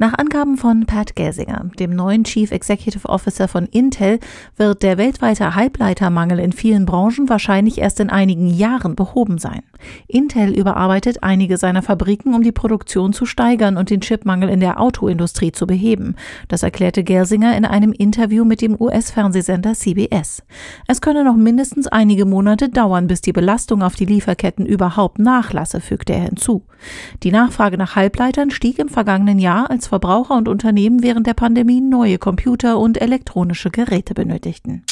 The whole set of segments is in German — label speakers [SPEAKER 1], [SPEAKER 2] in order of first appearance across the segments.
[SPEAKER 1] Nach Angaben von Pat Gelsinger, dem neuen Chief Executive Officer von Intel, wird der weltweite Halbleitermangel in vielen Branchen wahrscheinlich erst in einigen Jahren behoben sein. Intel überarbeitet einige seiner Fabriken, um die Produktion zu steigern und den Chipmangel in der Autoindustrie zu beheben. Das erklärte Gelsinger in einem Interview mit dem US-Fernsehsender CBS. Es könne noch mindestens einige Monate dauern, bis die Belastung auf die Lieferketten überhaupt nachlasse, fügte er hinzu. Die Nachfrage nach Halbleitern stieg im vergangenen Jahr, als Verbraucher und Unternehmen während der Pandemie neue Computer und elektronische Geräte benötigten.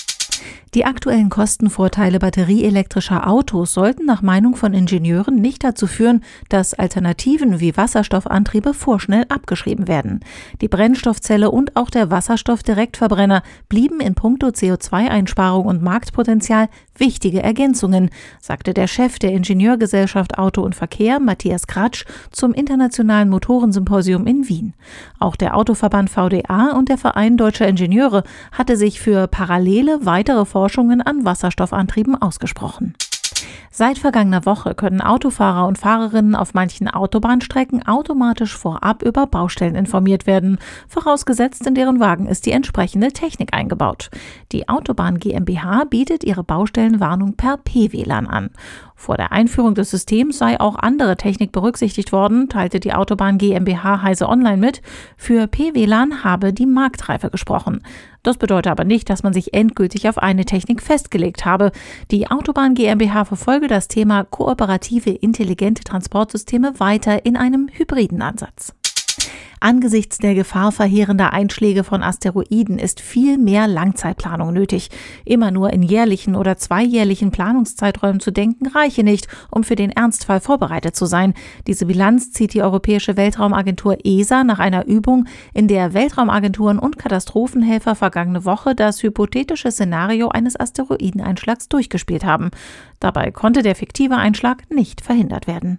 [SPEAKER 1] Die aktuellen Kostenvorteile batterieelektrischer Autos sollten nach Meinung von Ingenieuren nicht dazu führen, dass Alternativen wie Wasserstoffantriebe vorschnell abgeschrieben werden. Die Brennstoffzelle und auch der Wasserstoffdirektverbrenner blieben in puncto CO2-Einsparung und Marktpotenzial wichtige Ergänzungen, sagte der Chef der Ingenieurgesellschaft Auto und Verkehr, Matthias Kratsch, zum Internationalen Motorensymposium in Wien. Auch der Autoverband VDA und der Verein Deutscher Ingenieure hatte sich für parallele weitere Forschungen an Wasserstoffantrieben ausgesprochen. Seit vergangener Woche können Autofahrer und Fahrerinnen auf manchen Autobahnstrecken automatisch vorab über Baustellen informiert werden, vorausgesetzt in deren Wagen ist die entsprechende Technik eingebaut. Die Autobahn GmbH bietet ihre Baustellenwarnung per P-WLAN an. Vor der Einführung des Systems sei auch andere Technik berücksichtigt worden, teilte die Autobahn GmbH Heise Online mit. Für P-WLAN habe die Marktreife gesprochen. Das bedeutet aber nicht, dass man sich endgültig auf eine Technik festgelegt habe. Die Autobahn GmbH verfolge das Thema kooperative intelligente Transportsysteme weiter in einem hybriden Ansatz. Angesichts der Gefahr verheerender Einschläge von Asteroiden ist viel mehr Langzeitplanung nötig. Immer nur in jährlichen oder zweijährlichen Planungszeiträumen zu denken, reiche nicht, um für den Ernstfall vorbereitet zu sein. Diese Bilanz zieht die Europäische Weltraumagentur ESA nach einer Übung, in der Weltraumagenturen und Katastrophenhelfer vergangene Woche das hypothetische Szenario eines Asteroideneinschlags durchgespielt haben. Dabei konnte der fiktive Einschlag nicht verhindert werden.